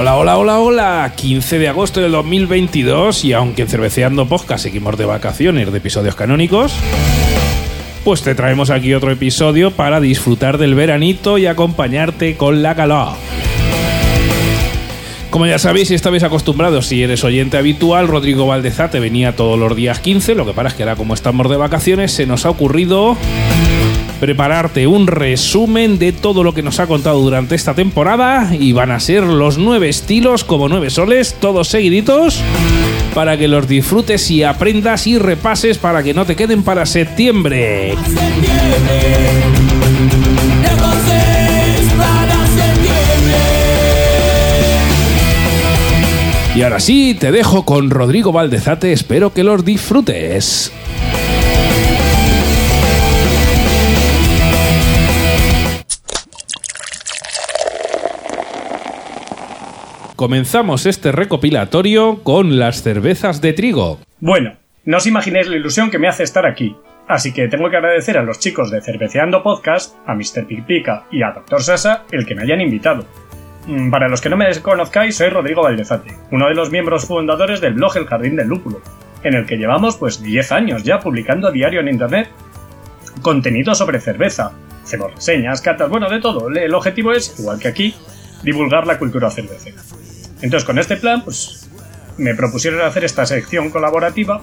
Hola, hola, hola, hola. 15 de agosto del 2022 y aunque en Cerveceando Podcast seguimos de vacaciones de episodios canónicos, pues te traemos aquí otro episodio para disfrutar del veranito y acompañarte con la calor. Como ya sabéis, si estabais acostumbrados, si eres oyente habitual, Rodrigo Valdezate venía todos los días 15. Lo que pasa es que ahora, como estamos de vacaciones, se nos ha ocurrido prepararte un resumen de todo lo que nos ha contado durante esta temporada. Y van a ser los nueve estilos como nueve soles, todos seguiditos, para que los disfrutes y aprendas y repases para que no te queden para septiembre. Y ahora sí, te dejo con Rodrigo Valdezate, espero que los disfrutes. Comenzamos este recopilatorio con las cervezas de trigo. Bueno, no os imaginéis la ilusión que me hace estar aquí. Así que tengo que agradecer a los chicos de Cerveceando Podcast, a Mr. Pica y a Dr. Sasa el que me hayan invitado. Mm, para los que no me desconozcáis, soy Rodrigo Valdezate, uno de los miembros fundadores del blog El Jardín del Lúpulo, en el que llevamos pues 10 años ya publicando a diario en internet contenido sobre cerveza. Hacemos reseñas, catas, bueno, de todo. El objetivo es, igual que aquí, divulgar la cultura cervecera. Entonces, con este plan, pues me propusieron hacer esta sección colaborativa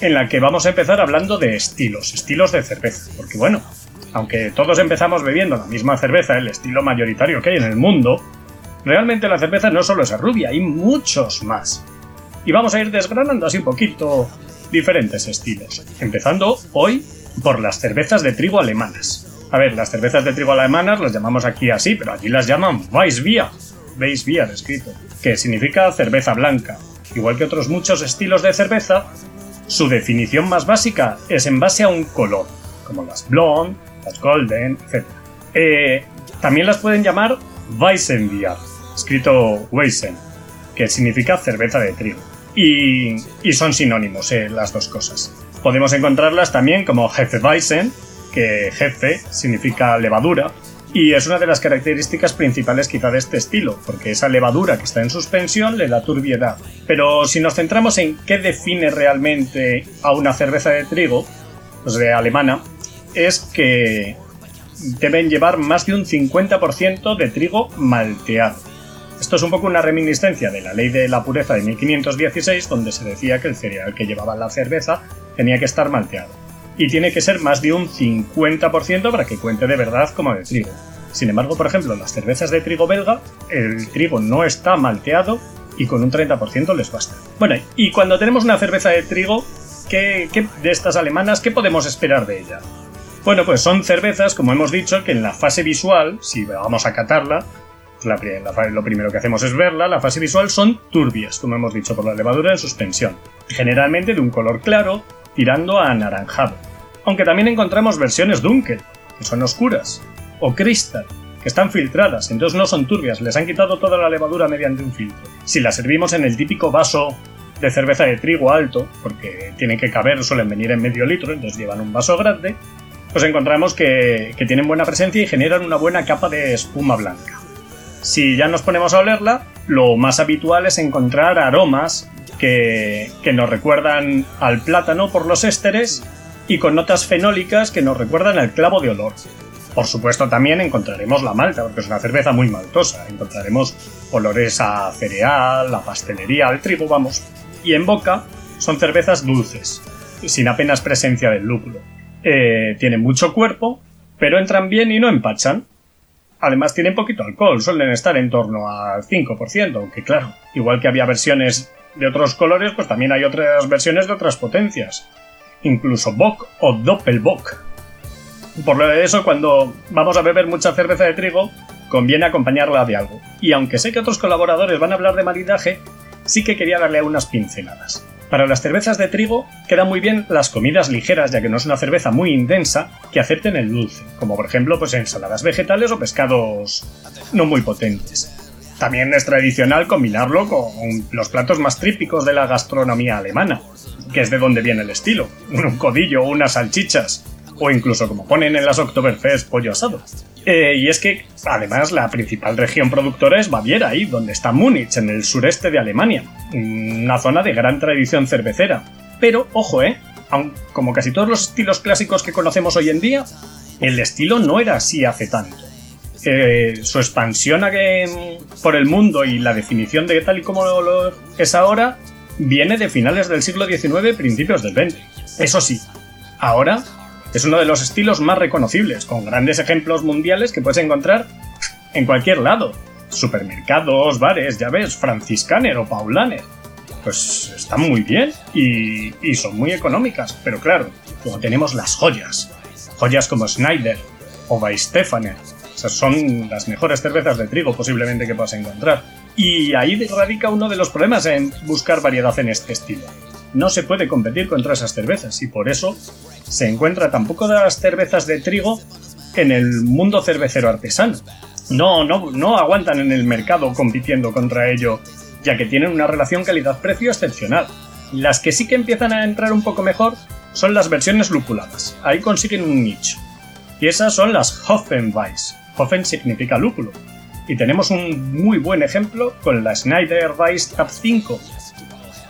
en la que vamos a empezar hablando de estilos, estilos de cerveza. Porque bueno, aunque todos empezamos bebiendo la misma cerveza, el estilo mayoritario que hay en el mundo, Realmente la cerveza no solo es rubia, hay muchos más. Y vamos a ir desgranando así un poquito diferentes estilos. Empezando hoy por las cervezas de trigo alemanas. A ver, las cervezas de trigo alemanas las llamamos aquí así, pero allí las llaman Weissbier. Weissbier escrito, que significa cerveza blanca. Igual que otros muchos estilos de cerveza, su definición más básica es en base a un color, como las blonde, las golden, etc. Eh, también las pueden llamar Weissenbier, escrito Weizen, que significa cerveza de trigo. Y, son sinónimos eh, las dos cosas. Podemos encontrarlas también como Hefeweizen, que jefe significa levadura, y es una de las características principales quizá de este estilo, porque esa levadura que está en suspensión le da turbiedad. Pero si nos centramos en qué define realmente a una cerveza de trigo, pues de alemana, es que deben llevar más de un 50% de trigo malteado. Esto es un poco una reminiscencia de la ley de la pureza de 1516, donde se decía que el cereal que llevaba la cerveza tenía que estar malteado. Y tiene que ser más de un 50% para que cuente de verdad como de trigo. Sin embargo, por ejemplo, las cervezas de trigo belga, el trigo no está malteado y con un 30% les basta. Bueno, y cuando tenemos una cerveza de trigo, ¿qué, de estas alemanas, qué podemos esperar de ella? Bueno, pues son cervezas, como hemos dicho, que en la fase visual, si vamos a catarla, lo primero que hacemos es verla, la fase visual son turbias, como hemos dicho, por la levadura en suspensión, generalmente de un color claro, tirando a anaranjado. Aunque también encontramos versiones Dunkel, que son oscuras, o Crystal, que están filtradas, entonces no son turbias, les han quitado toda la levadura mediante un filtro. Si la servimos en el típico vaso de cerveza de trigo alto, porque tienen que caber, suelen venir en medio litro, entonces llevan un vaso grande, pues encontramos que tienen buena presencia y generan una buena capa de espuma blanca. Si ya nos ponemos a olerla, lo más habitual es encontrar aromas que, nos recuerdan al plátano por los ésteres y con notas fenólicas que nos recuerdan al clavo de olor. Por supuesto también encontraremos la malta, porque es una cerveza muy maltosa. Encontraremos olores a cereal, a pastelería, al trigo, vamos. Y en boca son cervezas dulces, sin apenas presencia del lúpulo. Eh, tienen mucho cuerpo, pero entran bien y no empachan. Además tienen poquito alcohol, suelen estar en torno al 5%, aunque claro, igual que había versiones de otros colores, pues también hay otras versiones de otras potencias. Incluso Bock o Doppelbock. Por lo de eso, cuando vamos a beber mucha cerveza de trigo, conviene acompañarla de algo. Y aunque sé que otros colaboradores van a hablar de maridaje, sí que quería darle unas pinceladas. Para las cervezas de trigo quedan muy bien las comidas ligeras, ya que no es una cerveza muy intensa que acepten el dulce, como por ejemplo pues ensaladas vegetales o pescados no muy potentes. También es tradicional combinarlo con los platos más típicos de la gastronomía alemana, que es de donde viene el estilo, un codillo o unas salchichas, o incluso como ponen en las Oktoberfest pollo asado. Eh, y es que, además, la principal región productora es Baviera, ahí donde está Múnich, en el sureste de Alemania, una zona de gran tradición cervecera. Pero, ojo, ¿eh? como casi todos los estilos clásicos que conocemos hoy en día, el estilo no era así hace tanto. Eh, su expansión por el mundo y la definición de tal y como lo es ahora viene de finales del siglo XIX, principios del XX. Eso sí, ahora es uno de los estilos más reconocibles, con grandes ejemplos mundiales que puedes encontrar en cualquier lado. Supermercados, bares, ya ves, franciscaner o paulaner. Pues están muy bien y, son muy económicas, pero claro, luego tenemos las joyas. Joyas como Schneider o Weistefaner. Son las mejores cervezas de trigo posiblemente que puedas encontrar. Y ahí radica uno de los problemas en buscar variedad en este estilo. No se puede competir contra esas cervezas y por eso se encuentra tampoco de las cervezas de trigo en el mundo cervecero artesano. No, no, no aguantan en el mercado compitiendo contra ello, ya que tienen una relación calidad-precio excepcional. Las que sí que empiezan a entrar un poco mejor son las versiones lúpuladas. Ahí consiguen un nicho. Y esas son las Hoffenweiss. Hoffen significa lúpulo. Y tenemos un muy buen ejemplo con la Schneider Weiss Tab 5,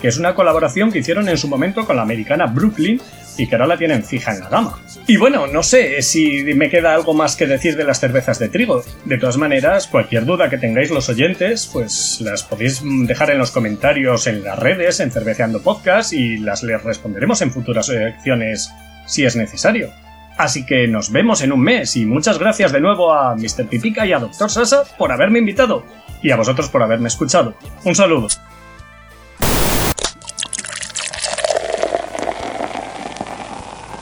que es una colaboración que hicieron en su momento con la americana Brooklyn y que ahora la tienen fija en la gama. Y bueno, no sé si me queda algo más que decir de las cervezas de trigo. De todas maneras, cualquier duda que tengáis los oyentes, pues las podéis dejar en los comentarios en las redes, en Cerveceando Podcast, y las les responderemos en futuras secciones si es necesario. Así que nos vemos en un mes y muchas gracias de nuevo a Mr. Pipica y a Dr. Sasa por haberme invitado y a vosotros por haberme escuchado. Un saludo.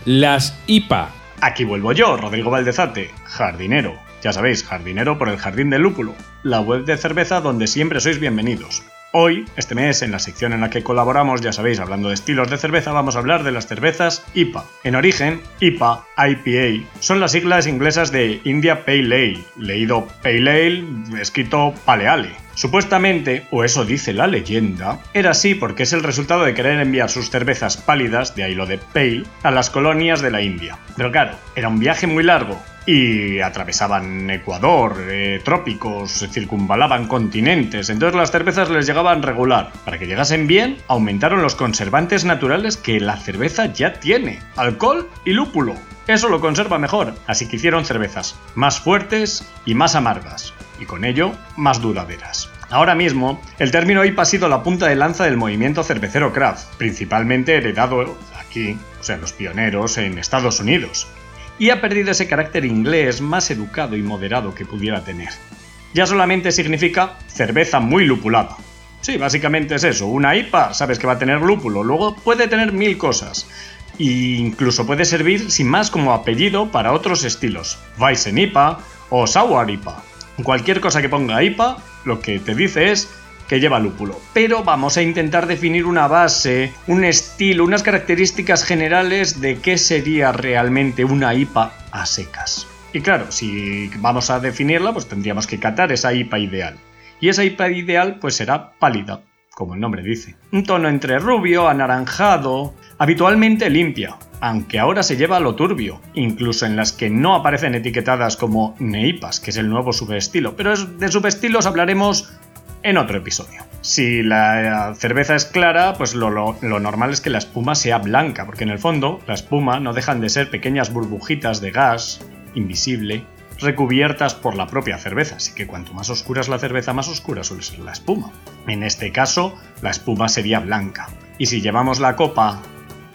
Las IPA. Aquí vuelvo yo, Rodrigo Valdezate, jardinero. Ya sabéis, jardinero por el Jardín del Lúpulo, la web de cerveza donde siempre sois bienvenidos. Hoy, este mes, en la sección en la que colaboramos, ya sabéis, hablando de estilos de cerveza, vamos a hablar de las cervezas IPA. En origen, IPA, IPA, son las siglas inglesas de India Pale Ale, leído Pale Ale, escrito Paleale. Supuestamente, o eso dice la leyenda, era así porque es el resultado de querer enviar sus cervezas pálidas, de ahí lo de pale, a las colonias de la India. Pero claro, era un viaje muy largo, y atravesaban Ecuador, eh, trópicos, circunvalaban continentes, entonces las cervezas les llegaban regular. Para que llegasen bien, aumentaron los conservantes naturales que la cerveza ya tiene, alcohol y lúpulo. Eso lo conserva mejor, así que hicieron cervezas más fuertes y más amargas, y con ello más duraderas. Ahora mismo, el término IPA ha sido la punta de lanza del movimiento cervecero craft, principalmente heredado aquí, o sea, los pioneros en Estados Unidos, y ha perdido ese carácter inglés más educado y moderado que pudiera tener. Ya solamente significa cerveza muy lupulada. Sí, básicamente es eso, una IPA, sabes que va a tener lúpulo, luego puede tener mil cosas. E incluso puede servir sin más como apellido para otros estilos, Weizen IPA o Sour IPA. Cualquier cosa que ponga IPA, lo que te dice es que lleva lúpulo. Pero vamos a intentar definir una base, un estilo, unas características generales de qué sería realmente una IPA a secas. Y claro, si vamos a definirla, pues tendríamos que catar esa IPA ideal. Y esa IPA ideal pues será pálida, como el nombre dice. Un tono entre rubio, anaranjado, habitualmente limpia, aunque ahora se lleva a lo turbio, incluso en las que no aparecen etiquetadas como neipas, que es el nuevo subestilo. Pero de subestilos hablaremos en otro episodio. Si la cerveza es clara, pues lo, normal es que la espuma sea blanca, porque en el fondo la espuma no dejan de ser pequeñas burbujitas de gas invisible recubiertas por la propia cerveza, así que cuanto más oscura es la cerveza, más oscura suele ser la espuma. En este caso, la espuma sería blanca. Y si llevamos la copa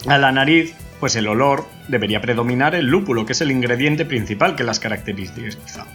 a la nariz, pues el olor debería predominar el lúpulo, que es el ingrediente principal que las caracteriza.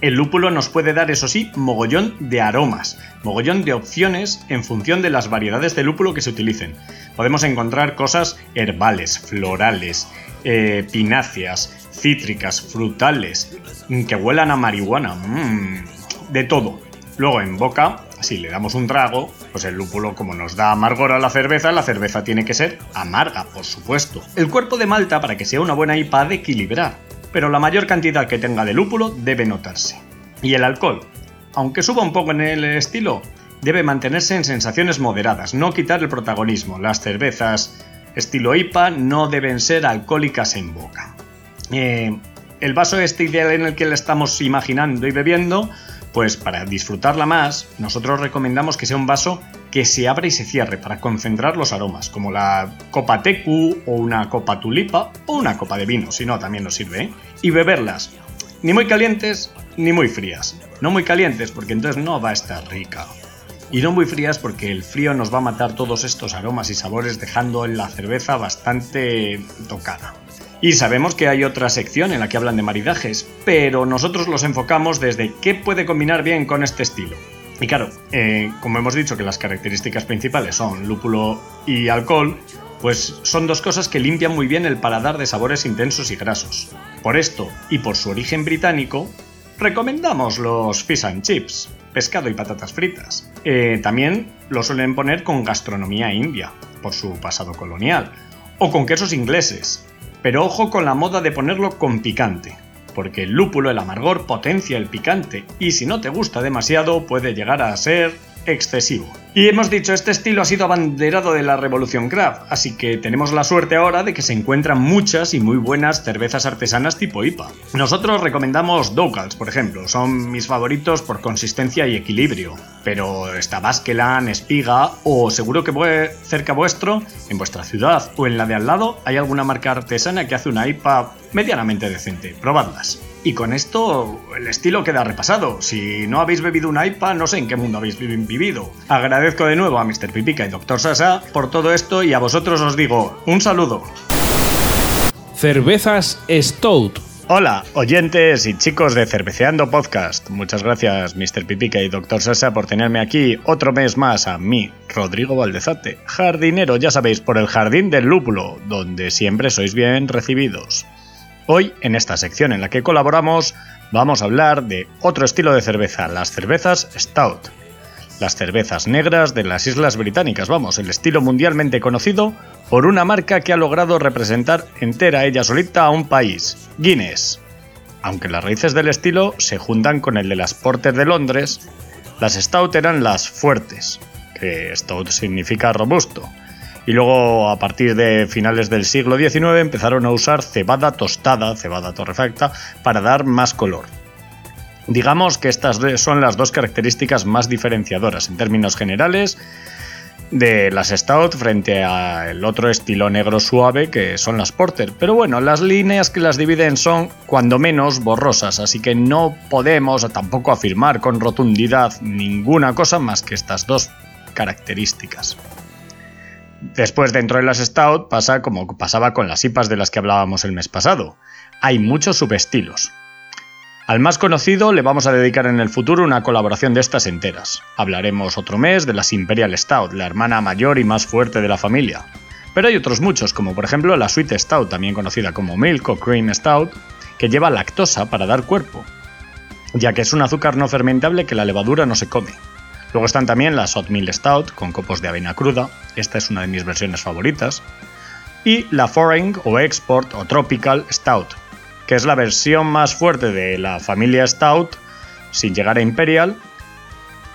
El lúpulo nos puede dar, eso sí, mogollón de aromas, mogollón de opciones en función de las variedades de lúpulo que se utilicen. Podemos encontrar cosas herbales, florales, eh, pináceas, cítricas, frutales, mm, que huelan a marihuana, mmm, de todo. Luego en boca, si le damos un trago, pues el lúpulo como nos da amargor a la cerveza, la cerveza tiene que ser amarga, por supuesto. El cuerpo de malta, para que sea una buena IPA, ha de equilibrar pero la mayor cantidad que tenga de lúpulo debe notarse. Y el alcohol, aunque suba un poco en el estilo, debe mantenerse en sensaciones moderadas, no quitar el protagonismo. Las cervezas estilo IPA no deben ser alcohólicas en boca. Eh, el vaso este ideal en el que la estamos imaginando y bebiendo, pues para disfrutarla más, nosotros recomendamos que sea un vaso que se abra y se cierre para concentrar los aromas, como la copa tecu o una copa tulipa o una copa de vino, si no también nos sirve, ¿eh? y beberlas ni muy calientes ni muy frías. No muy calientes porque entonces no va a estar rica. Y no muy frías porque el frío nos va a matar todos estos aromas y sabores dejando en la cerveza bastante tocada. Y sabemos que hay otra sección en la que hablan de maridajes, pero nosotros los enfocamos desde qué puede combinar bien con este estilo. Y claro, eh, como hemos dicho que las características principales son lúpulo y alcohol, pues son dos cosas que limpian muy bien el paladar de sabores intensos y grasos. Por esto, y por su origen británico, recomendamos los fish and chips, pescado y patatas fritas. Eh, también lo suelen poner con gastronomía india, por su pasado colonial, o con quesos ingleses. Pero ojo con la moda de ponerlo con picante, porque el lúpulo, el amargor, potencia el picante, y si no te gusta demasiado puede llegar a ser excesivo. Y hemos dicho, este estilo ha sido abanderado de la revolución craft, así que tenemos la suerte ahora de que se encuentran muchas y muy buenas cervezas artesanas tipo IPA. Nosotros recomendamos Doughals, por ejemplo, son mis favoritos por consistencia y equilibrio, pero está Baskelan, Espiga o seguro que cerca vuestro, en vuestra ciudad o en la de al lado, hay alguna marca artesana que hace una IPA medianamente decente. Probadlas. Y con esto el estilo queda repasado. Si no habéis bebido una IPA, no sé en qué mundo habéis vivido. De nuevo a Mr. Pipica y Dr. Sasa por todo esto y a vosotros os digo un saludo. Cervezas Stout. Hola, oyentes y chicos de Cerveceando Podcast. Muchas gracias, Mr. Pipica y Dr. Sasa, por tenerme aquí otro mes más a mí, Rodrigo Valdezate, jardinero, ya sabéis, por el Jardín del Lúpulo, donde siempre sois bien recibidos. Hoy, en esta sección en la que colaboramos, vamos a hablar de otro estilo de cerveza, las cervezas Stout. Las cervezas negras de las Islas Británicas, vamos, el estilo mundialmente conocido por una marca que ha logrado representar entera ella solita a un país, Guinness. Aunque las raíces del estilo se juntan con el de las Porter de Londres, las Stout eran las fuertes, que Stout significa robusto, y luego a partir de finales del siglo XIX empezaron a usar cebada tostada, cebada torrefacta, para dar más color. Digamos que estas son las dos características más diferenciadoras en términos generales de las Stout frente al otro estilo negro suave que son las Porter. Pero bueno, las líneas que las dividen son cuando menos borrosas, así que no podemos tampoco afirmar con rotundidad ninguna cosa más que estas dos características. Después, dentro de las Stout, pasa como pasaba con las IPAs de las que hablábamos el mes pasado. Hay muchos subestilos. Al más conocido le vamos a dedicar en el futuro una colaboración de estas enteras. Hablaremos otro mes de las Imperial Stout, la hermana mayor y más fuerte de la familia. Pero hay otros muchos, como por ejemplo la Sweet Stout, también conocida como Milk o Cream Stout, que lleva lactosa para dar cuerpo, ya que es un azúcar no fermentable que la levadura no se come. Luego están también las Oatmeal Stout con copos de avena cruda, esta es una de mis versiones favoritas, y la Foreign o Export o Tropical Stout, que es la versión más fuerte de la familia Stout sin llegar a Imperial,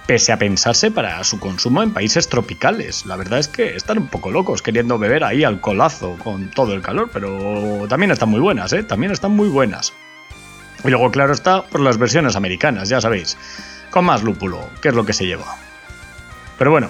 pese a pensarse para su consumo en países tropicales. La verdad es que están un poco locos queriendo beber ahí al colazo con todo el calor, pero también están muy buenas, ¿eh? También están muy buenas. Y luego, claro está, por las versiones americanas, ya sabéis con más lúpulo, que es lo que se lleva. Pero bueno,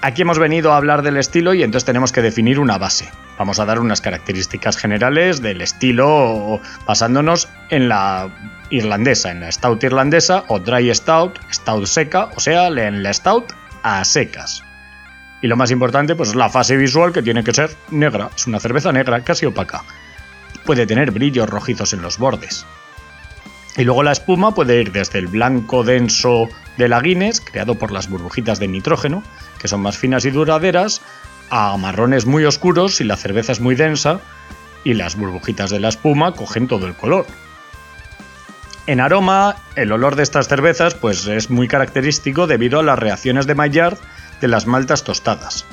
aquí hemos venido a hablar del estilo y entonces tenemos que definir una base. Vamos a dar unas características generales del estilo basándonos en la irlandesa, en la stout irlandesa o dry stout, stout seca, o sea, en la stout a secas. Y lo más importante, pues es la fase visual que tiene que ser negra. Es una cerveza negra, casi opaca. Puede tener brillos rojizos en los bordes. Y luego la espuma puede ir desde el blanco denso de la Guinness, creado por las burbujitas de nitrógeno, que son más finas y duraderas, a marrones muy oscuros si la cerveza es muy densa y las burbujitas de la espuma cogen todo el color. En aroma, el olor de estas cervezas pues, es muy característico debido a las reacciones de Maillard de las maltas tostadas.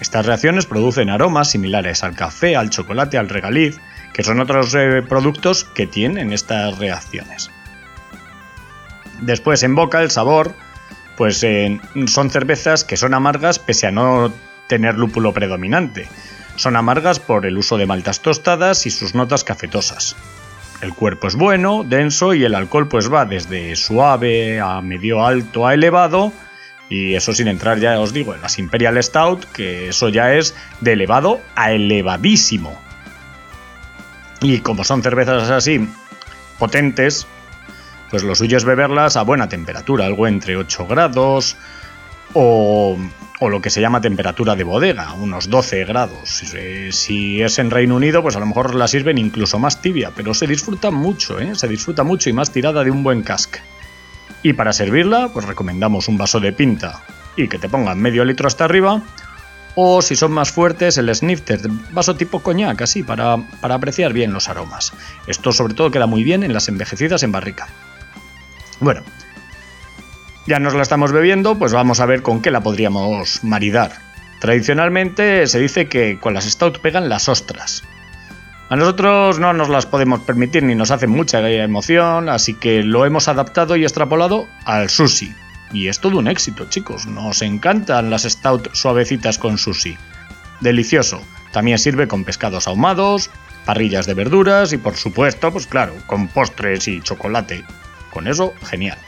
Estas reacciones producen aromas similares al café, al chocolate, al regaliz, que son otros eh, productos que tienen estas reacciones. Después en boca el sabor, pues eh, son cervezas que son amargas pese a no tener lúpulo predominante. Son amargas por el uso de maltas tostadas y sus notas cafetosas. El cuerpo es bueno, denso y el alcohol pues va desde suave a medio alto a elevado y eso sin entrar ya os digo en las Imperial Stout, que eso ya es de elevado a elevadísimo. Y como son cervezas así potentes, pues lo suyo es beberlas a buena temperatura, algo entre 8 grados o, lo que se llama temperatura de bodega, unos 12 grados. Si es en Reino Unido, pues a lo mejor la sirven incluso más tibia, pero se disfruta mucho, ¿eh? se disfruta mucho y más tirada de un buen cask. Y para servirla, pues recomendamos un vaso de pinta y que te pongan medio litro hasta arriba. O si son más fuertes, el snifter, vaso tipo coñac, así, para, para apreciar bien los aromas. Esto sobre todo queda muy bien en las envejecidas en barrica. Bueno, ya nos la estamos bebiendo, pues vamos a ver con qué la podríamos maridar. Tradicionalmente se dice que con las stout pegan las ostras. A nosotros no nos las podemos permitir ni nos hacen mucha emoción, así que lo hemos adaptado y extrapolado al sushi. Y es todo un éxito, chicos. Nos encantan las stout suavecitas con sushi. Delicioso. También sirve con pescados ahumados, parrillas de verduras y por supuesto, pues claro, con postres y chocolate. Con eso, genial.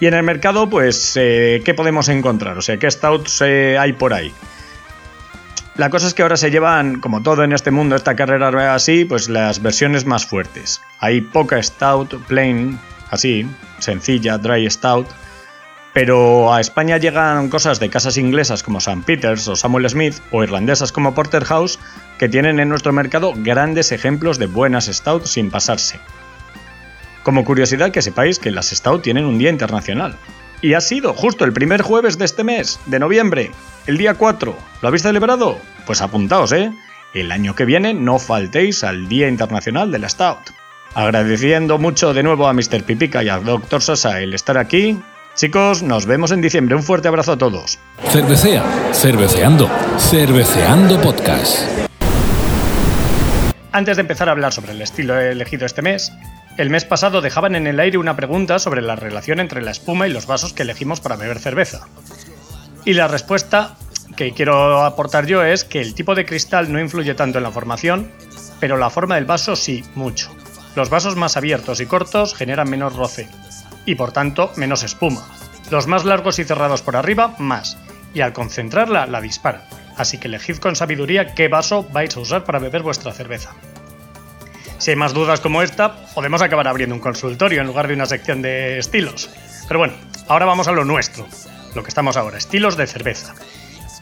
Y en el mercado, pues, eh, ¿qué podemos encontrar? O sea, ¿qué stouts eh, hay por ahí? La cosa es que ahora se llevan, como todo en este mundo, esta carrera así, pues las versiones más fuertes. Hay poca stout, plain, así, sencilla, dry stout. Pero a España llegan cosas de casas inglesas como St. Peters o Samuel Smith o irlandesas como Porterhouse que tienen en nuestro mercado grandes ejemplos de buenas stout sin pasarse. Como curiosidad que sepáis que las stout tienen un día internacional. Y ha sido justo el primer jueves de este mes, de noviembre, el día 4. ¿Lo habéis celebrado? Pues apuntaos, ¿eh? El año que viene no faltéis al Día Internacional de la Stout. Agradeciendo mucho de nuevo a Mr. Pipica y a Dr. Sasa el estar aquí. Chicos, nos vemos en diciembre. Un fuerte abrazo a todos. Cervecea, cerveceando, cerveceando podcast. Antes de empezar a hablar sobre el estilo elegido este mes, el mes pasado dejaban en el aire una pregunta sobre la relación entre la espuma y los vasos que elegimos para beber cerveza. Y la respuesta que quiero aportar yo es que el tipo de cristal no influye tanto en la formación, pero la forma del vaso sí, mucho. Los vasos más abiertos y cortos generan menos roce, y por tanto menos espuma. Los más largos y cerrados por arriba, más, y al concentrarla la disparan. Así que elegid con sabiduría qué vaso vais a usar para beber vuestra cerveza. Si hay más dudas como esta, podemos acabar abriendo un consultorio en lugar de una sección de estilos. Pero bueno, ahora vamos a lo nuestro, lo que estamos ahora, estilos de cerveza.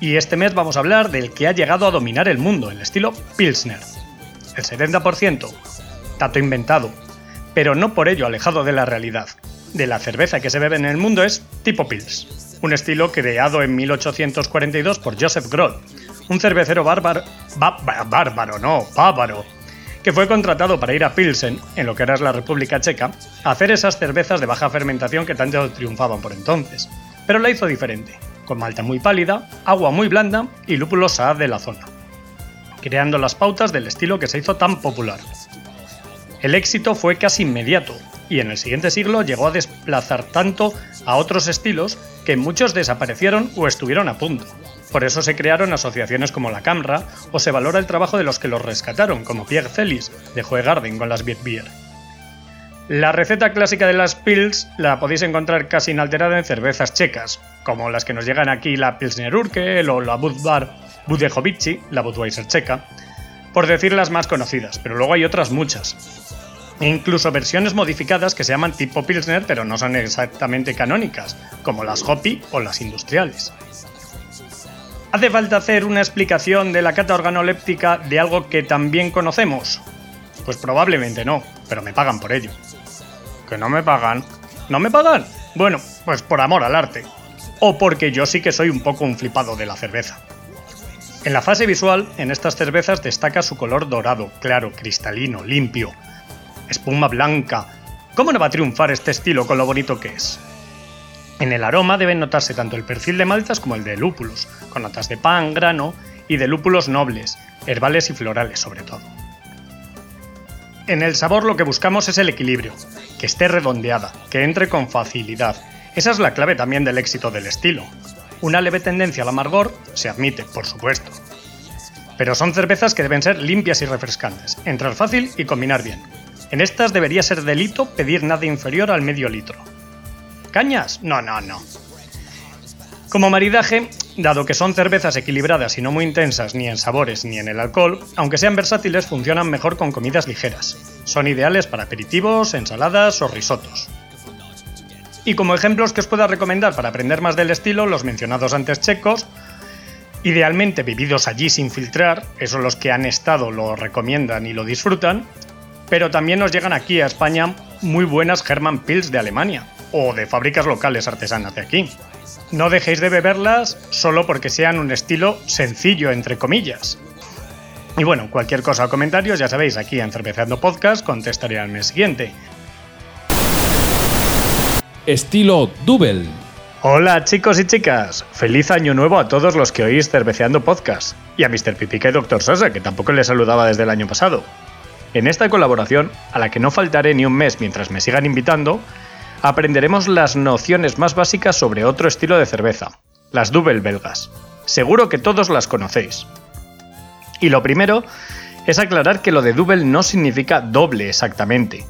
Y este mes vamos a hablar del que ha llegado a dominar el mundo, el estilo Pilsner. El 70%, dato inventado, pero no por ello alejado de la realidad. De la cerveza que se bebe en el mundo es tipo Pils, un estilo creado en 1842 por Joseph Groth, un cervecero bárbaro, bárbaro, no, bávaro, que fue contratado para ir a Pilsen, en lo que era la República Checa, a hacer esas cervezas de baja fermentación que tanto triunfaban por entonces. Pero la hizo diferente, con malta muy pálida, agua muy blanda y lúpulo saad de la zona, creando las pautas del estilo que se hizo tan popular. El éxito fue casi inmediato, y en el siguiente siglo llegó a desplazar tanto a otros estilos que muchos desaparecieron o estuvieron a punto. Por eso se crearon asociaciones como la Camra o se valora el trabajo de los que los rescataron, como Pierre Celis de Garden con las Beer. La receta clásica de las Pils la podéis encontrar casi inalterada en cervezas checas, como las que nos llegan aquí la Pilsner Urkel o la Budvar Budejovici, la Budweiser checa, por decir las más conocidas, pero luego hay otras muchas. Incluso versiones modificadas que se llaman tipo Pilsner pero no son exactamente canónicas, como las Hoppy o las industriales. ¿Hace falta hacer una explicación de la cata organoléptica de algo que también conocemos? Pues probablemente no, pero me pagan por ello. ¿Que no me pagan? ¿No me pagan? Bueno, pues por amor al arte. O porque yo sí que soy un poco un flipado de la cerveza. En la fase visual, en estas cervezas destaca su color dorado, claro, cristalino, limpio. Espuma blanca. ¿Cómo no va a triunfar este estilo con lo bonito que es? En el aroma deben notarse tanto el perfil de maltas como el de lúpulos, con notas de pan, grano y de lúpulos nobles, herbales y florales sobre todo. En el sabor lo que buscamos es el equilibrio, que esté redondeada, que entre con facilidad. Esa es la clave también del éxito del estilo. Una leve tendencia al amargor se admite, por supuesto. pero son cervezas que deben ser limpias y refrescantes, entrar fácil y combinar bien. En estas debería ser delito pedir nada inferior al medio litro. ¿Cañas? No, no, no. Como maridaje, dado que son cervezas equilibradas y no muy intensas ni en sabores ni en el alcohol, aunque sean versátiles funcionan mejor con comidas ligeras. Son ideales para aperitivos, ensaladas o risotos. Y como ejemplos que os pueda recomendar para aprender más del estilo, los mencionados antes checos, idealmente vividos allí sin filtrar, eso los que han estado lo recomiendan y lo disfrutan, pero también nos llegan aquí a España muy buenas Hermann Pils de Alemania, o de fábricas locales artesanas de aquí. No dejéis de beberlas solo porque sean un estilo sencillo, entre comillas. Y bueno, cualquier cosa o comentarios, ya sabéis, aquí en Cerveceando Podcast contestaré al mes siguiente. Estilo Double. Hola chicos y chicas, feliz año nuevo a todos los que oís Cerveceando Podcast y a Mr. Pipica y Dr. Sasa, que tampoco les saludaba desde el año pasado. En esta colaboración, a la que no faltaré ni un mes mientras me sigan invitando, aprenderemos las nociones más básicas sobre otro estilo de cerveza, las Double belgas. Seguro que todos las conocéis. Y lo primero es aclarar que lo de double no significa doble exactamente.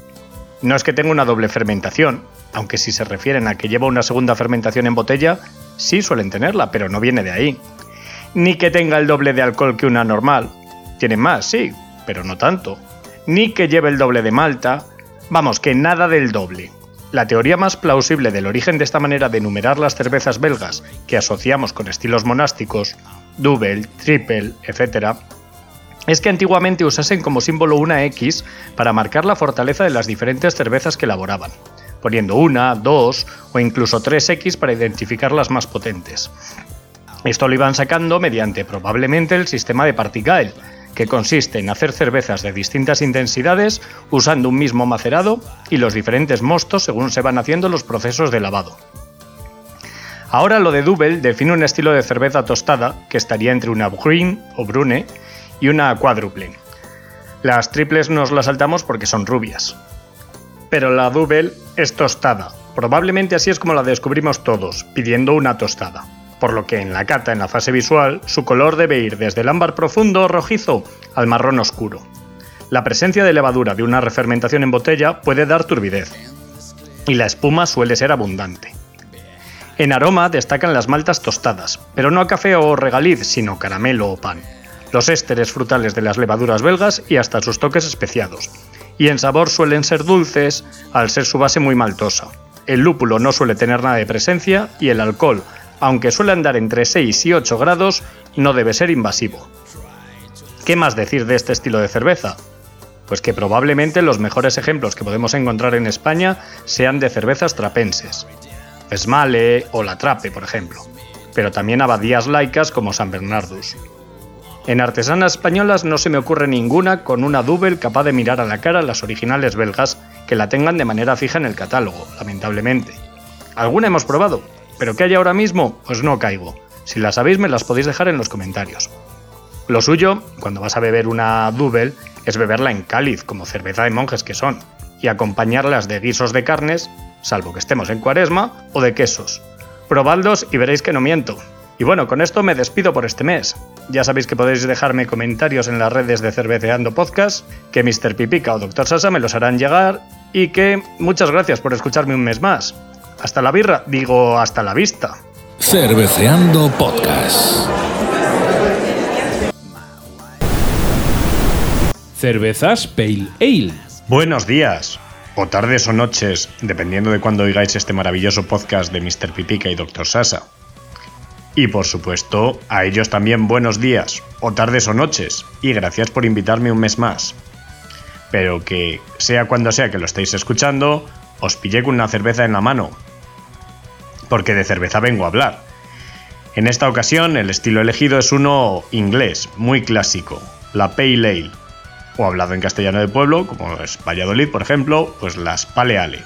No es que tenga una doble fermentación, aunque si se refieren a que lleva una segunda fermentación en botella, sí suelen tenerla, pero no viene de ahí. Ni que tenga el doble de alcohol que una normal. Tiene más, sí, pero no tanto. Ni que lleve el doble de malta. Vamos, que nada del doble. La teoría más plausible del origen de esta manera de enumerar las cervezas belgas que asociamos con estilos monásticos, double, triple, etc., es que antiguamente usasen como símbolo una X para marcar la fortaleza de las diferentes cervezas que elaboraban, poniendo una, dos o incluso tres X para identificar las más potentes. Esto lo iban sacando mediante probablemente el sistema de Partigael, que consiste en hacer cervezas de distintas intensidades usando un mismo macerado y los diferentes mostos según se van haciendo los procesos de lavado. Ahora lo de Double define un estilo de cerveza tostada que estaría entre una Green o Brune y una Quadruple. Las triples nos las saltamos porque son rubias. Pero la Double es tostada. Probablemente así es como la descubrimos todos, pidiendo una tostada por lo que en la cata, en la fase visual, su color debe ir desde el ámbar profundo o rojizo al marrón oscuro. La presencia de levadura de una refermentación en botella puede dar turbidez, y la espuma suele ser abundante. En aroma destacan las maltas tostadas, pero no a café o regaliz, sino caramelo o pan, los ésteres frutales de las levaduras belgas y hasta sus toques especiados. Y en sabor suelen ser dulces, al ser su base muy maltosa. El lúpulo no suele tener nada de presencia y el alcohol, aunque suele andar entre 6 y 8 grados, no debe ser invasivo. ¿Qué más decir de este estilo de cerveza? Pues que probablemente los mejores ejemplos que podemos encontrar en España sean de cervezas trapenses. Esmale o La Trape, por ejemplo. Pero también abadías laicas como San Bernardus. En artesanas españolas no se me ocurre ninguna con una double capaz de mirar a la cara las originales belgas que la tengan de manera fija en el catálogo, lamentablemente. ¿Alguna hemos probado? Pero ¿qué hay ahora mismo? Pues no caigo. Si las sabéis me las podéis dejar en los comentarios. Lo suyo, cuando vas a beber una double, es beberla en cáliz, como cerveza de monjes que son, y acompañarlas de guisos de carnes, salvo que estemos en cuaresma, o de quesos. Probadlos y veréis que no miento. Y bueno, con esto me despido por este mes. Ya sabéis que podéis dejarme comentarios en las redes de Cerveceando Podcast, que Mr. Pipica o Dr. Sasa me los harán llegar, y que muchas gracias por escucharme un mes más. Hasta la birra, digo, hasta la vista. Cerveceando Podcast. Cervezas Pale Ale. Buenos días, o tardes o noches, dependiendo de cuándo oigáis este maravilloso podcast de Mr. Pipica y Dr. Sasa. Y por supuesto, a ellos también buenos días, o tardes o noches, y gracias por invitarme un mes más. Pero que, sea cuando sea que lo estéis escuchando, os pillé con una cerveza en la mano, porque de cerveza vengo a hablar. En esta ocasión el estilo elegido es uno inglés, muy clásico, la Pale Ale, o hablado en castellano de pueblo, como es Valladolid, por ejemplo, pues las Pale Ale,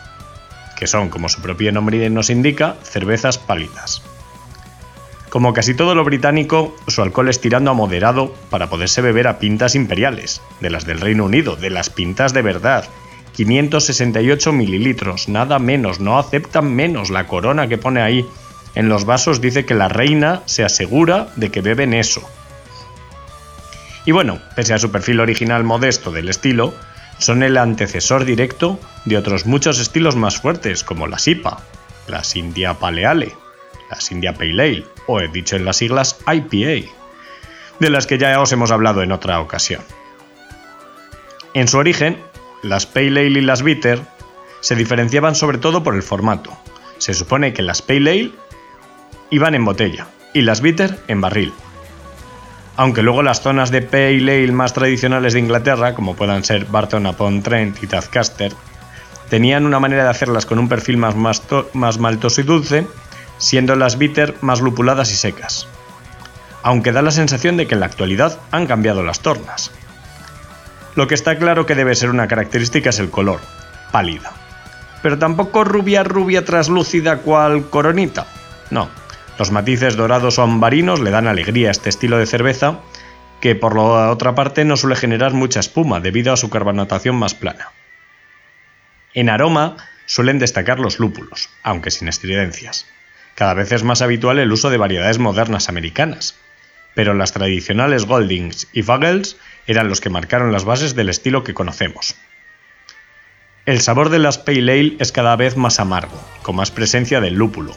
que son, como su propio nombre nos indica, cervezas pálidas. Como casi todo lo británico, su alcohol es tirando a moderado para poderse beber a pintas imperiales, de las del Reino Unido, de las pintas de verdad, 568 mililitros, nada menos, no aceptan menos. La corona que pone ahí en los vasos dice que la reina se asegura de que beben eso. Y bueno, pese a su perfil original modesto del estilo, son el antecesor directo de otros muchos estilos más fuertes, como las IPA, las India Paleale, las India Pale Ale, o he dicho en las siglas IPA, de las que ya os hemos hablado en otra ocasión. En su origen, las Pale Ale y las Bitter se diferenciaban sobre todo por el formato. Se supone que las Pale Ale iban en botella y las Bitter en barril. Aunque luego las zonas de Pale Ale más tradicionales de Inglaterra, como puedan ser Barton upon Trent y Tadcaster, tenían una manera de hacerlas con un perfil más, más maltoso y dulce, siendo las bitter más lupuladas y secas. Aunque da la sensación de que en la actualidad han cambiado las tornas. Lo que está claro que debe ser una característica es el color, pálida. Pero tampoco rubia rubia traslúcida cual coronita. No, los matices dorados o ambarinos le dan alegría a este estilo de cerveza, que por la otra parte no suele generar mucha espuma debido a su carbonatación más plana. En aroma suelen destacar los lúpulos, aunque sin estridencias. Cada vez es más habitual el uso de variedades modernas americanas, pero las tradicionales Goldings y Fagels eran los que marcaron las bases del estilo que conocemos. El sabor de las Pale Ale es cada vez más amargo, con más presencia del lúpulo,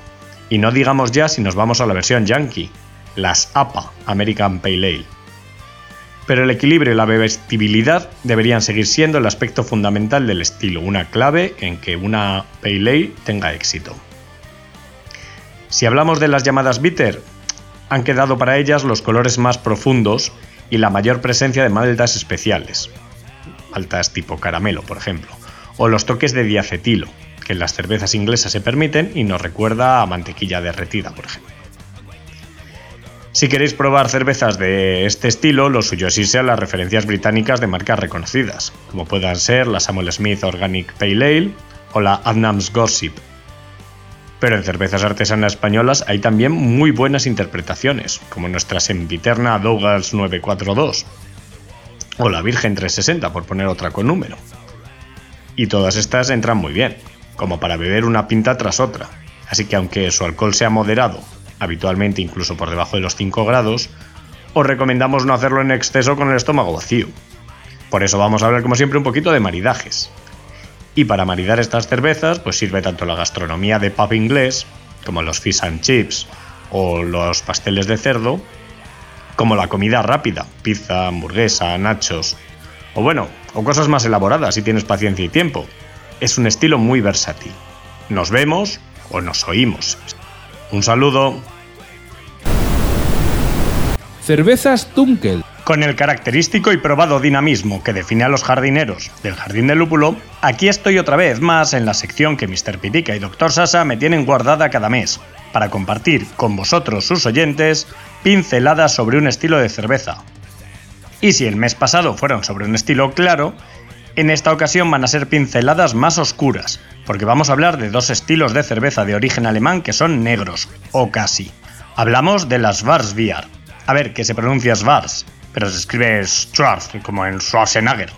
y no digamos ya si nos vamos a la versión yankee, las APA, American Pale Ale pero el equilibrio y la bebestibilidad deberían seguir siendo el aspecto fundamental del estilo, una clave en que una Pale Ale tenga éxito. Si hablamos de las llamadas bitter, han quedado para ellas los colores más profundos y la mayor presencia de maltas especiales, maltas tipo caramelo, por ejemplo, o los toques de diacetilo, que en las cervezas inglesas se permiten y nos recuerda a mantequilla derretida, por ejemplo. Si queréis probar cervezas de este estilo, lo suyo es irse a las referencias británicas de marcas reconocidas, como puedan ser la Samuel Smith Organic Pale Ale o la Adnams Gossip. Pero en cervezas artesanas españolas hay también muy buenas interpretaciones, como nuestra sempiterna Douglas 942 o la Virgen 360, por poner otra con número. Y todas estas entran muy bien, como para beber una pinta tras otra, así que aunque su alcohol sea moderado habitualmente incluso por debajo de los 5 grados, os recomendamos no hacerlo en exceso con el estómago vacío. Por eso vamos a hablar como siempre un poquito de maridajes. Y para maridar estas cervezas, pues sirve tanto la gastronomía de pub inglés, como los fish and chips o los pasteles de cerdo, como la comida rápida, pizza, hamburguesa, nachos, o bueno, o cosas más elaboradas si tienes paciencia y tiempo. Es un estilo muy versátil. Nos vemos o nos oímos. Un saludo. Cervezas Dunkel. Con el característico y probado dinamismo que define a los jardineros del Jardín del Lúpulo, aquí estoy otra vez más en la sección que Mr. Pitica y Dr. Sasa me tienen guardada cada mes, para compartir con vosotros, sus oyentes, pinceladas sobre un estilo de cerveza. Y si el mes pasado fueron sobre un estilo claro, en esta ocasión van a ser pinceladas más oscuras, porque vamos a hablar de dos estilos de cerveza de origen alemán que son negros, o casi. Hablamos de las Schwarzbier. A ver, que se pronuncia Schwarz, pero se escribe Schwarz, como en Schwarzenegger.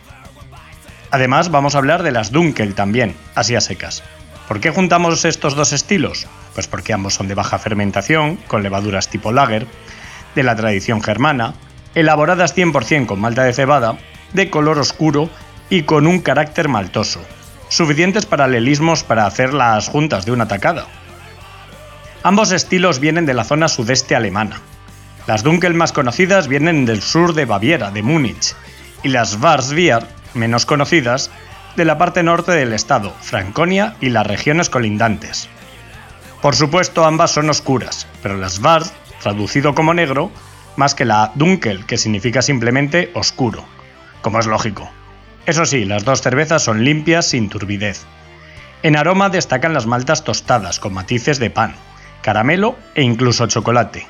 Además, vamos a hablar de las Dunkel también, así a secas. ¿Por qué juntamos estos dos estilos? Pues porque ambos son de baja fermentación, con levaduras tipo lager, de la tradición germana, elaboradas 100% con malta de cebada, de color oscuro y con un carácter maltoso, suficientes paralelismos para hacer las juntas de una tacada. Ambos estilos vienen de la zona sudeste alemana. Las Dunkel más conocidas vienen del sur de Baviera, de Múnich, y las Schwarzbier, menos conocidas, de la parte norte del estado, Franconia y las regiones colindantes. Por supuesto, ambas son oscuras, pero las Schwarz, traducido como negro, más que la Dunkel, que significa simplemente oscuro, como es lógico. Eso sí, las dos cervezas son limpias sin turbidez. En aroma destacan las maltas tostadas con matices de pan, caramelo e incluso chocolate.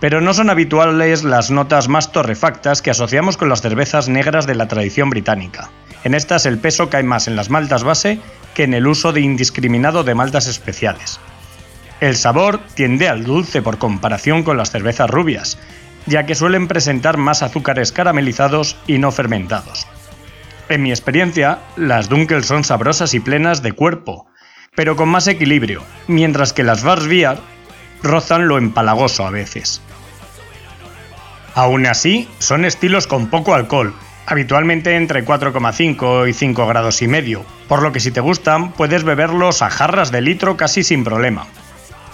Pero no son habituales las notas más torrefactas que asociamos con las cervezas negras de la tradición británica. En estas el peso cae más en las maltas base que en el uso de indiscriminado de maltas especiales. El sabor tiende al dulce por comparación con las cervezas rubias, ya que suelen presentar más azúcares caramelizados y no fermentados. En mi experiencia, las Dunkel son sabrosas y plenas de cuerpo, pero con más equilibrio, mientras que las Varsbier rozan lo empalagoso a veces. Aún así, son estilos con poco alcohol, habitualmente entre 4,5 y 5 grados y medio, por lo que si te gustan puedes beberlos a jarras de litro casi sin problema.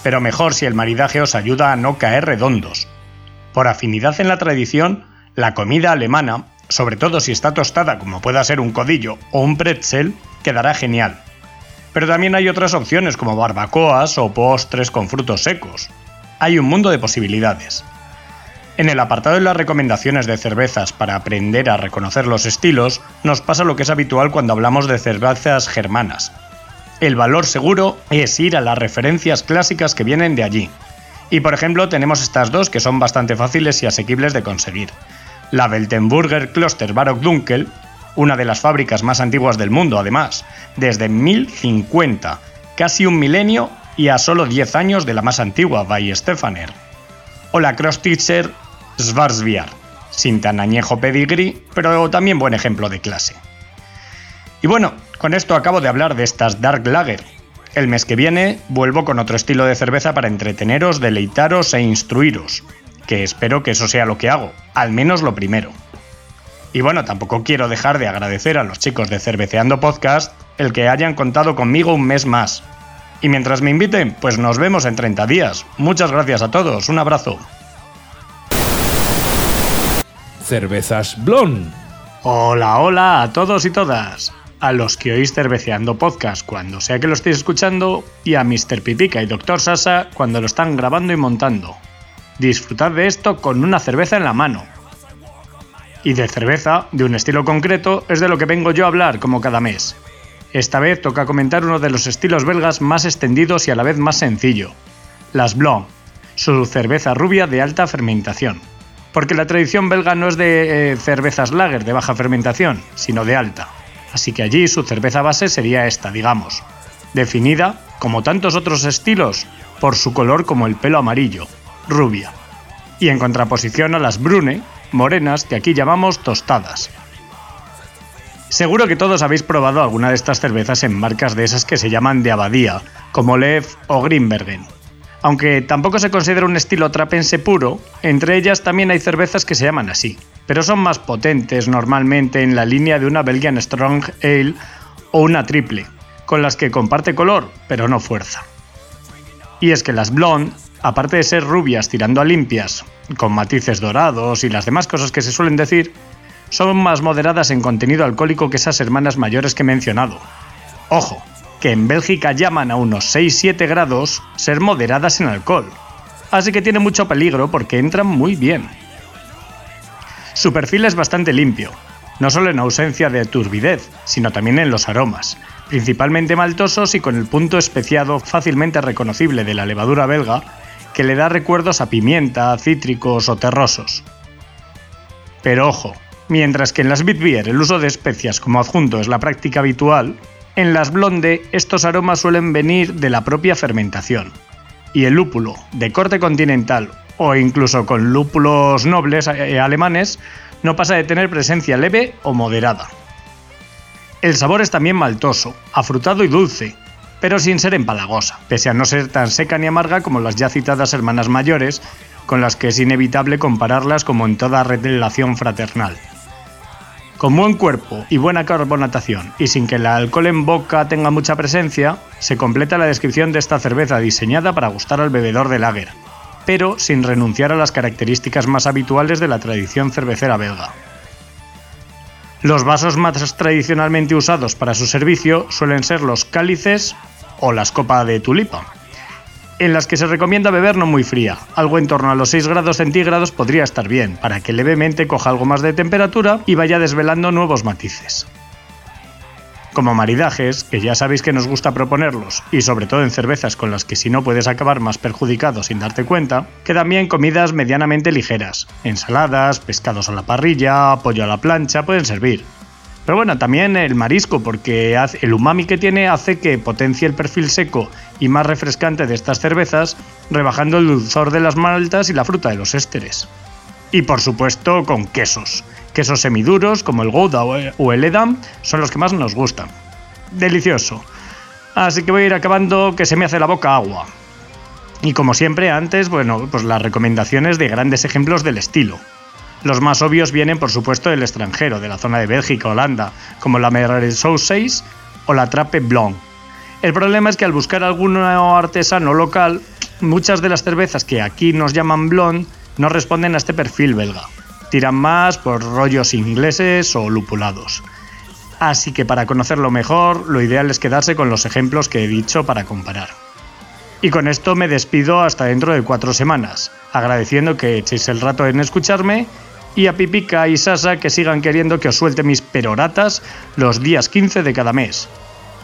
Pero mejor si el maridaje os ayuda a no caer redondos. Por afinidad en la tradición, la comida alemana, sobre todo si está tostada como pueda ser un codillo o un pretzel, quedará genial. Pero también hay otras opciones como barbacoas o postres con frutos secos. Hay un mundo de posibilidades. En el apartado de las recomendaciones de cervezas para aprender a reconocer los estilos, nos pasa lo que es habitual cuando hablamos de cervezas germanas. El valor seguro es ir a las referencias clásicas que vienen de allí. Y por ejemplo tenemos estas dos que son bastante fáciles y asequibles de conseguir. La Weltenburger Kloster Barock Dunkel, una de las fábricas más antiguas del mundo además, desde 1050, casi un milenio y a solo 10 años de la más antigua, Bay Stefaner. O la Krostitzer Schwarzbier, sin tan añejo pedigrí, pero también buen ejemplo de clase. Y bueno, con esto acabo de hablar de estas Dark Lager. El mes que viene vuelvo con otro estilo de cerveza para entreteneros, deleitaros e instruiros, que espero que eso sea lo que hago, al menos lo primero. Y bueno, tampoco quiero dejar de agradecer a los chicos de Cerveceando Podcast el que hayan contado conmigo un mes más. Y mientras me inviten, pues nos vemos en 30 días. Muchas gracias a todos, un abrazo cervezas Blon. Hola, hola a todos y todas. A los que oís cerveceando podcast cuando sea que lo estéis escuchando y a Mr. Pipica y Dr. Sasa cuando lo están grabando y montando. Disfrutad de esto con una cerveza en la mano. Y de cerveza, de un estilo concreto, es de lo que vengo yo a hablar como cada mes. Esta vez toca comentar uno de los estilos belgas más extendidos y a la vez más sencillo, las Blanc, su cerveza rubia de alta fermentación porque la tradición belga no es de eh, cervezas lager de baja fermentación, sino de alta. Así que allí su cerveza base sería esta, digamos, definida, como tantos otros estilos, por su color como el pelo amarillo, rubia, y en contraposición a las brune, morenas, que aquí llamamos tostadas. Seguro que todos habéis probado alguna de estas cervezas en marcas de esas que se llaman de abadía, como Lev o Grimbergen. Aunque tampoco se considera un estilo trapense puro, entre ellas también hay cervezas que se llaman así, pero son más potentes normalmente en la línea de una Belgian Strong Ale o una triple, con las que comparte color, pero no fuerza. Y es que las blonde, aparte de ser rubias tirando a limpias, con matices dorados y las demás cosas que se suelen decir, son más moderadas en contenido alcohólico que esas hermanas mayores que he mencionado. Ojo, que en Bélgica llaman a unos 6-7 grados, ser moderadas en alcohol. Así que tiene mucho peligro porque entran muy bien. Su perfil es bastante limpio, no solo en ausencia de turbidez, sino también en los aromas, principalmente maltosos y con el punto especiado fácilmente reconocible de la levadura belga, que le da recuerdos a pimienta, cítricos o terrosos. Pero ojo, mientras que en las Bitbier el uso de especias como adjunto es la práctica habitual, en las blonde estos aromas suelen venir de la propia fermentación. Y el lúpulo, de corte continental o incluso con lúpulos nobles eh, alemanes, no pasa de tener presencia leve o moderada. El sabor es también maltoso, afrutado y dulce, pero sin ser empalagosa, pese a no ser tan seca ni amarga como las ya citadas hermanas mayores, con las que es inevitable compararlas como en toda relación fraternal. Con buen cuerpo y buena carbonatación, y sin que el alcohol en boca tenga mucha presencia, se completa la descripción de esta cerveza diseñada para gustar al bebedor de lager, pero sin renunciar a las características más habituales de la tradición cervecera belga. Los vasos más tradicionalmente usados para su servicio suelen ser los cálices o las copas de tulipa, en las que se recomienda beber no muy fría, algo en torno a los 6 grados centígrados podría estar bien, para que levemente coja algo más de temperatura y vaya desvelando nuevos matices. Como maridajes, que ya sabéis que nos gusta proponerlos, y sobre todo en cervezas con las que si no puedes acabar más perjudicado sin darte cuenta, quedan bien comidas medianamente ligeras, ensaladas, pescados a la parrilla, pollo a la plancha, pueden servir, pero bueno, también el marisco, porque el umami que tiene hace que potencie el perfil seco y más refrescante de estas cervezas, rebajando el dulzor de las maltas y la fruta de los ésteres. Y por supuesto con quesos. Quesos semiduros como el Gouda o el Edam son los que más nos gustan. Delicioso. Así que voy a ir acabando que se me hace la boca agua. Y como siempre antes, bueno, pues las recomendaciones de grandes ejemplos del estilo. Los más obvios vienen, por supuesto, del extranjero, de la zona de Bélgica, Holanda, como la Merceau 6 o la Trappe Blanc. El problema es que al buscar algún artesano local, muchas de las cervezas que aquí nos llaman blonde no responden a este perfil belga. Tiran más por rollos ingleses o lupulados. Así que para conocerlo mejor, lo ideal es quedarse con los ejemplos que he dicho para comparar. Y con esto me despido hasta dentro de cuatro semanas, agradeciendo que echéis el rato en escucharme y a Pipica y Sasa que sigan queriendo que os suelte mis peroratas los días 15 de cada mes.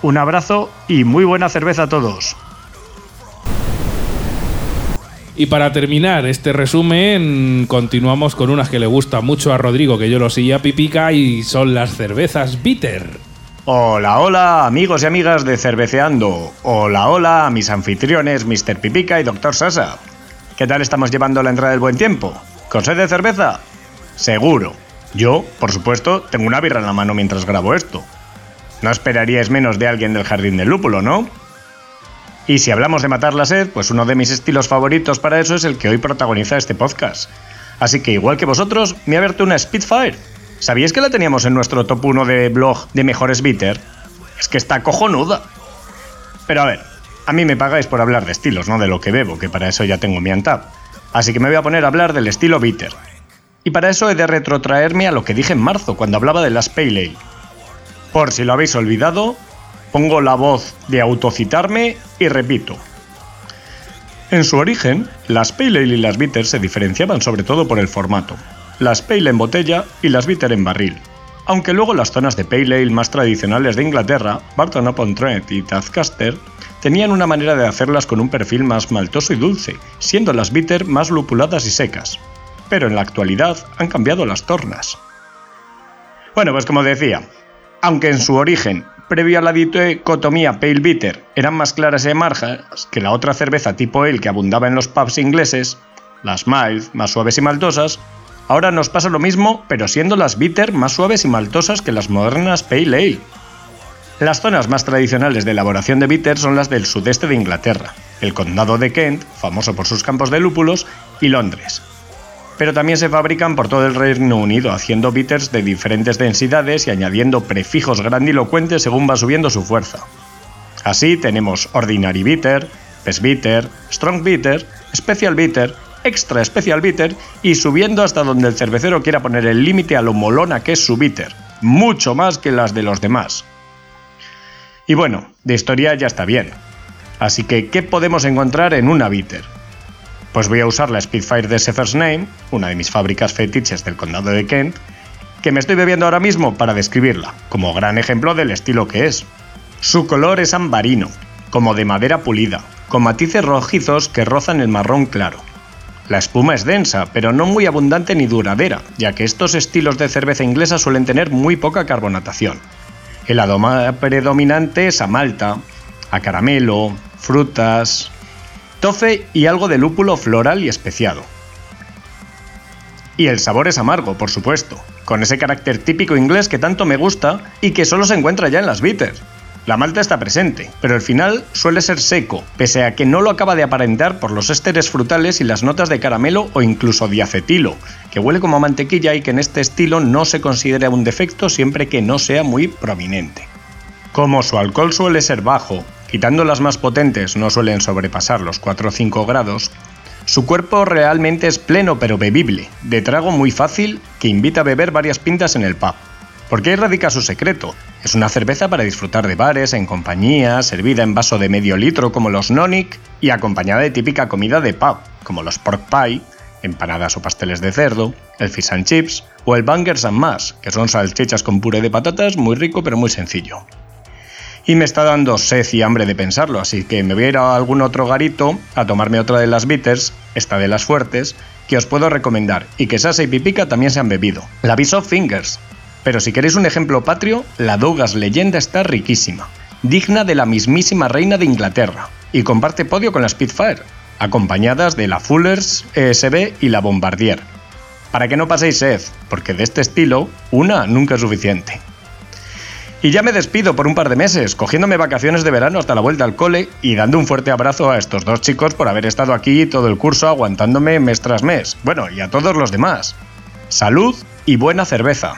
Un abrazo y muy buena cerveza a todos. Y para terminar este resumen, continuamos con unas que le gusta mucho a Rodrigo, que yo lo sigo a Pipica, y son las cervezas bitter. Hola, hola, amigos y amigas de Cerveceando. Hola, hola a mis anfitriones, Mr. Pipica y Dr. Sasa. ¿Qué tal estamos llevando la entrada del buen tiempo? ¿Con sed de cerveza? Seguro. Yo, por supuesto, tengo una birra en la mano mientras grabo esto. No esperaríais menos de alguien del jardín del lúpulo, ¿no? Y si hablamos de matar la sed, pues uno de mis estilos favoritos para eso es el que hoy protagoniza este podcast. Así que igual que vosotros, me ha abierto una Spitfire. ¿Sabíais que la teníamos en nuestro top 1 de blog de mejores bitter? Es que está cojonuda. Pero a ver, a mí me pagáis por hablar de estilos, no de lo que bebo, que para eso ya tengo mi Antap. Así que me voy a poner a hablar del estilo bitter. Y para eso he de retrotraerme a lo que dije en marzo, cuando hablaba de las Pale Ale. Por si lo habéis olvidado, pongo la voz de autocitarme y repito. En su origen, las Pale Ale y las Bitter se diferenciaban sobre todo por el formato. Las Pale en botella y las Bitter en barril. Aunque luego las zonas de Pale Ale más tradicionales de Inglaterra, Barton upon Trent y Tazcaster, tenían una manera de hacerlas con un perfil más maltoso y dulce, siendo las Bitter más lupuladas y secas, pero en la actualidad han cambiado las tornas. Bueno, pues como decía, aunque en su origen, previo a la dicotomía Pale Bitter, eran más claras y amargas que la otra cerveza tipo ale que abundaba en los pubs ingleses, las mild, más suaves y maltosas, ahora nos pasa lo mismo, pero siendo las bitter más suaves y maltosas que las modernas Pale Ale. Las zonas más tradicionales de elaboración de bitter son las del sudeste de Inglaterra, el condado de Kent, famoso por sus campos de lúpulos, y Londres, pero también se fabrican por todo el Reino Unido, haciendo bitters de diferentes densidades y añadiendo prefijos grandilocuentes según va subiendo su fuerza. Así tenemos Ordinary Bitter, Best Bitter, Strong Bitter, Special Bitter, Extra Special Bitter y subiendo hasta donde el cervecero quiera poner el límite a lo molona que es su bitter, mucho más que las de los demás. Y bueno, de historia ya está bien. Así que, ¿qué podemos encontrar en una bitter? Pues voy a usar la Spitfire de Sefer's Name, una de mis fábricas fetiches del condado de Kent, que me estoy bebiendo ahora mismo para describirla, como gran ejemplo del estilo que es. Su color es ambarino, como de madera pulida, con matices rojizos que rozan el marrón claro. La espuma es densa, pero no muy abundante ni duradera, ya que estos estilos de cerveza inglesa suelen tener muy poca carbonatación. El aroma predominante es a malta, a caramelo, frutas, tofe y algo de lúpulo floral y especiado. Y el sabor es amargo, por supuesto, con ese carácter típico inglés que tanto me gusta y que solo se encuentra ya en las bitters. La malta está presente, pero el final suele ser seco, pese a que no lo acaba de aparentar por los ésteres frutales y las notas de caramelo o incluso diacetilo, que huele como mantequilla y que en este estilo no se considera un defecto siempre que no sea muy prominente. Como su alcohol suele ser bajo quitando las más potentes no suelen sobrepasar los 4 o 5 grados, su cuerpo realmente es pleno pero bebible, de trago muy fácil que invita a beber varias pintas en el pub. Porque ahí radica su secreto. Es una cerveza para disfrutar de bares, en compañía, servida en vaso de medio litro como los Nonic y acompañada de típica comida de pub, como los pork pie, empanadas o pasteles de cerdo, el fish and chips o el bangers and mash, que son salchichas con puré de patatas muy rico pero muy sencillo y me está dando sed y hambre de pensarlo, así que me voy a ir a algún otro garito a tomarme otra de las bitters, esta de las fuertes, que os puedo recomendar y que Sasa y Pipica también se han bebido, la Bishop Fingers. Pero si queréis un ejemplo patrio, la Douglas Leyenda está riquísima, digna de la mismísima reina de Inglaterra, y comparte podio con la Spitfire, acompañadas de la Fullers ESB y la Bombardier. Para que no paséis sed, porque de este estilo, una nunca es suficiente. Y ya me despido por un par de meses, cogiéndome vacaciones de verano hasta la vuelta al cole y dando un fuerte abrazo a estos dos chicos por haber estado aquí todo el curso aguantándome mes tras mes. Bueno, y a todos los demás. salud y buena cerveza.